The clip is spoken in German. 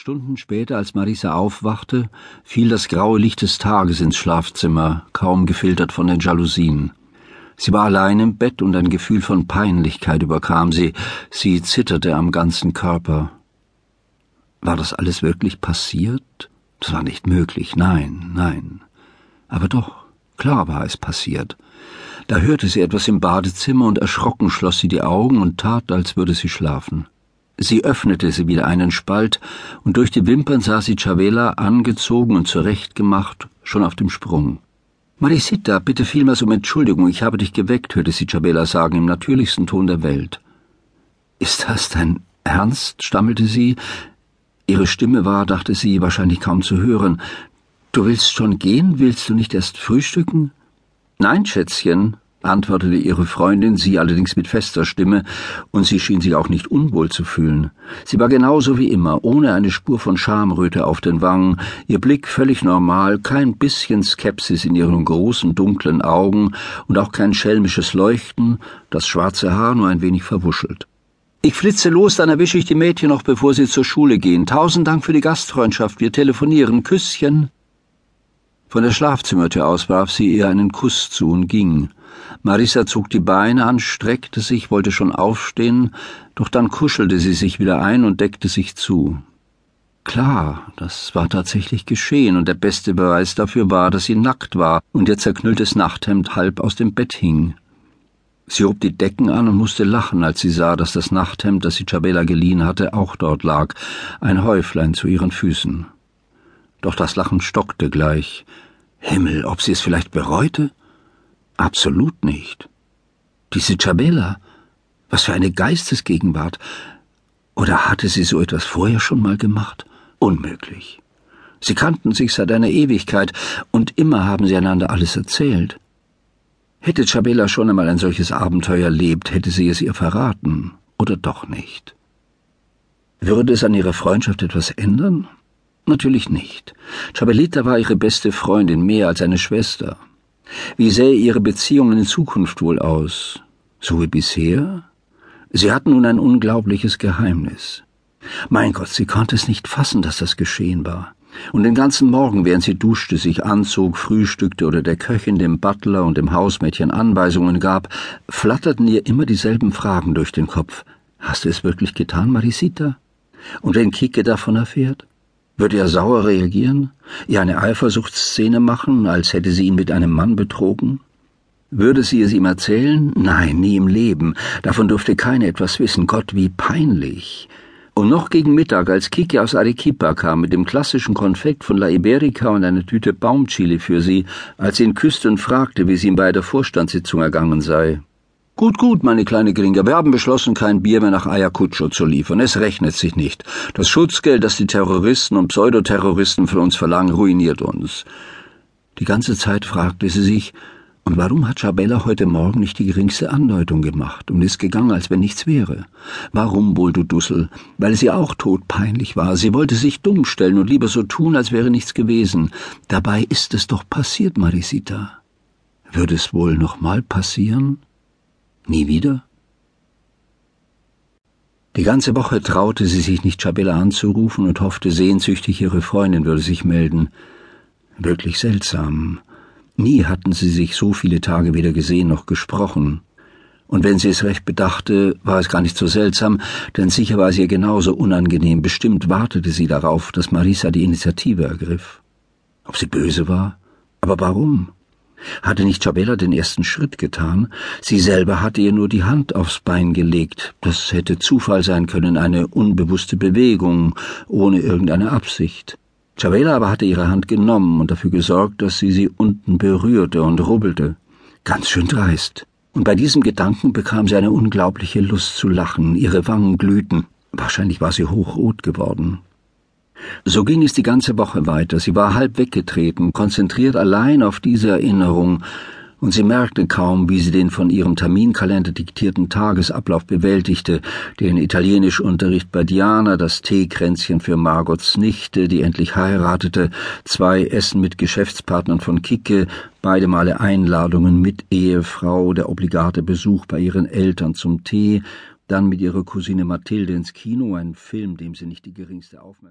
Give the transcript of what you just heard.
Stunden später, als Marisa aufwachte, fiel das graue Licht des Tages ins Schlafzimmer, kaum gefiltert von den Jalousien. Sie war allein im Bett und ein Gefühl von Peinlichkeit überkam sie. Sie zitterte am ganzen Körper. War das alles wirklich passiert? Das war nicht möglich. Nein, nein. Aber doch, klar war es passiert. Da hörte sie etwas im Badezimmer und erschrocken schloss sie die Augen und tat, als würde sie schlafen. Sie öffnete sie wieder einen Spalt, und durch die Wimpern sah sie Chavela angezogen und zurechtgemacht, schon auf dem Sprung. Marisita, bitte vielmals um Entschuldigung, ich habe dich geweckt, hörte sie Chavela sagen, im natürlichsten Ton der Welt. Ist das dein Ernst? stammelte sie. Ihre Stimme war, dachte sie, wahrscheinlich kaum zu hören. Du willst schon gehen? Willst du nicht erst frühstücken? Nein, Schätzchen, antwortete ihre Freundin, sie allerdings mit fester Stimme, und sie schien sich auch nicht unwohl zu fühlen. Sie war genauso wie immer, ohne eine Spur von Schamröte auf den Wangen, ihr Blick völlig normal, kein bisschen Skepsis in ihren großen, dunklen Augen und auch kein schelmisches Leuchten, das schwarze Haar nur ein wenig verwuschelt. Ich flitze los, dann erwische ich die Mädchen noch, bevor sie zur Schule gehen. Tausend Dank für die Gastfreundschaft. Wir telefonieren. Küsschen. Von der Schlafzimmertür aus warf sie ihr einen Kuss zu und ging. Marissa zog die Beine an, streckte sich, wollte schon aufstehen, doch dann kuschelte sie sich wieder ein und deckte sich zu. Klar, das war tatsächlich geschehen, und der beste Beweis dafür war, dass sie nackt war und ihr zerknülltes Nachthemd halb aus dem Bett hing. Sie hob die Decken an und musste lachen, als sie sah, dass das Nachthemd, das sie Chabela geliehen hatte, auch dort lag, ein Häuflein zu ihren Füßen. Doch das Lachen stockte gleich. Himmel, ob sie es vielleicht bereute? Absolut nicht. Diese Chabela, was für eine Geistesgegenwart. Oder hatte sie so etwas vorher schon mal gemacht? Unmöglich. Sie kannten sich seit einer Ewigkeit, und immer haben sie einander alles erzählt. Hätte Chabela schon einmal ein solches Abenteuer erlebt, hätte sie es ihr verraten, oder doch nicht. Würde es an ihrer Freundschaft etwas ändern? Natürlich nicht. Chabelita war ihre beste Freundin, mehr als eine Schwester. Wie sähe ihre Beziehung in Zukunft wohl aus? So wie bisher? Sie hatten nun ein unglaubliches Geheimnis. Mein Gott, sie konnte es nicht fassen, dass das geschehen war. Und den ganzen Morgen, während sie duschte, sich anzog, frühstückte oder der Köchin, dem Butler und dem Hausmädchen Anweisungen gab, flatterten ihr immer dieselben Fragen durch den Kopf. Hast du es wirklich getan, Marisita? Und wenn Kike davon erfährt? Würde er sauer reagieren? Ihr eine Eifersuchtsszene machen, als hätte sie ihn mit einem Mann betrogen? Würde sie es ihm erzählen? Nein, nie im Leben. Davon durfte keiner etwas wissen. Gott, wie peinlich. Und noch gegen Mittag, als Kiki aus Arequipa kam mit dem klassischen Konfekt von La Iberica und einer Tüte Baumchili für sie, als sie ihn küsste und fragte, wie es ihm bei der Vorstandssitzung ergangen sei. Gut, gut, meine kleine Gringe, wir haben beschlossen, kein Bier mehr nach Ayacucho zu liefern. Es rechnet sich nicht. Das Schutzgeld, das die Terroristen und Pseudoterroristen von uns verlangen, ruiniert uns. Die ganze Zeit fragte sie sich, und warum hat Chabella heute Morgen nicht die geringste Andeutung gemacht und ist gegangen, als wenn nichts wäre? Warum wohl, du Dussel? Weil sie auch todpeinlich war. Sie wollte sich dumm stellen und lieber so tun, als wäre nichts gewesen. Dabei ist es doch passiert, Marisita. Würde es wohl noch mal passieren? Nie wieder? Die ganze Woche traute sie sich nicht, Chabella anzurufen und hoffte sehnsüchtig, ihre Freundin würde sich melden. Wirklich seltsam. Nie hatten sie sich so viele Tage weder gesehen noch gesprochen. Und wenn sie es recht bedachte, war es gar nicht so seltsam, denn sicher war es ihr genauso unangenehm. Bestimmt wartete sie darauf, dass Marisa die Initiative ergriff. Ob sie böse war? Aber warum? Hatte nicht Chabella den ersten Schritt getan? Sie selber hatte ihr nur die Hand aufs Bein gelegt. Das hätte Zufall sein können, eine unbewusste Bewegung, ohne irgendeine Absicht. Chavela aber hatte ihre Hand genommen und dafür gesorgt, dass sie sie unten berührte und rubbelte. Ganz schön dreist. Und bei diesem Gedanken bekam sie eine unglaubliche Lust zu lachen, ihre Wangen glühten. Wahrscheinlich war sie hochrot geworden. So ging es die ganze Woche weiter. Sie war halb weggetreten, konzentriert allein auf diese Erinnerung, und sie merkte kaum, wie sie den von ihrem Terminkalender diktierten Tagesablauf bewältigte, den Italienischunterricht bei Diana, das Teekränzchen für Margots Nichte, die endlich heiratete, zwei Essen mit Geschäftspartnern von Kicke, beide Male Einladungen mit Ehefrau, der obligate Besuch bei ihren Eltern zum Tee, dann mit ihrer Cousine Mathilde ins Kino, ein Film, dem sie nicht die geringste Aufmerksamkeit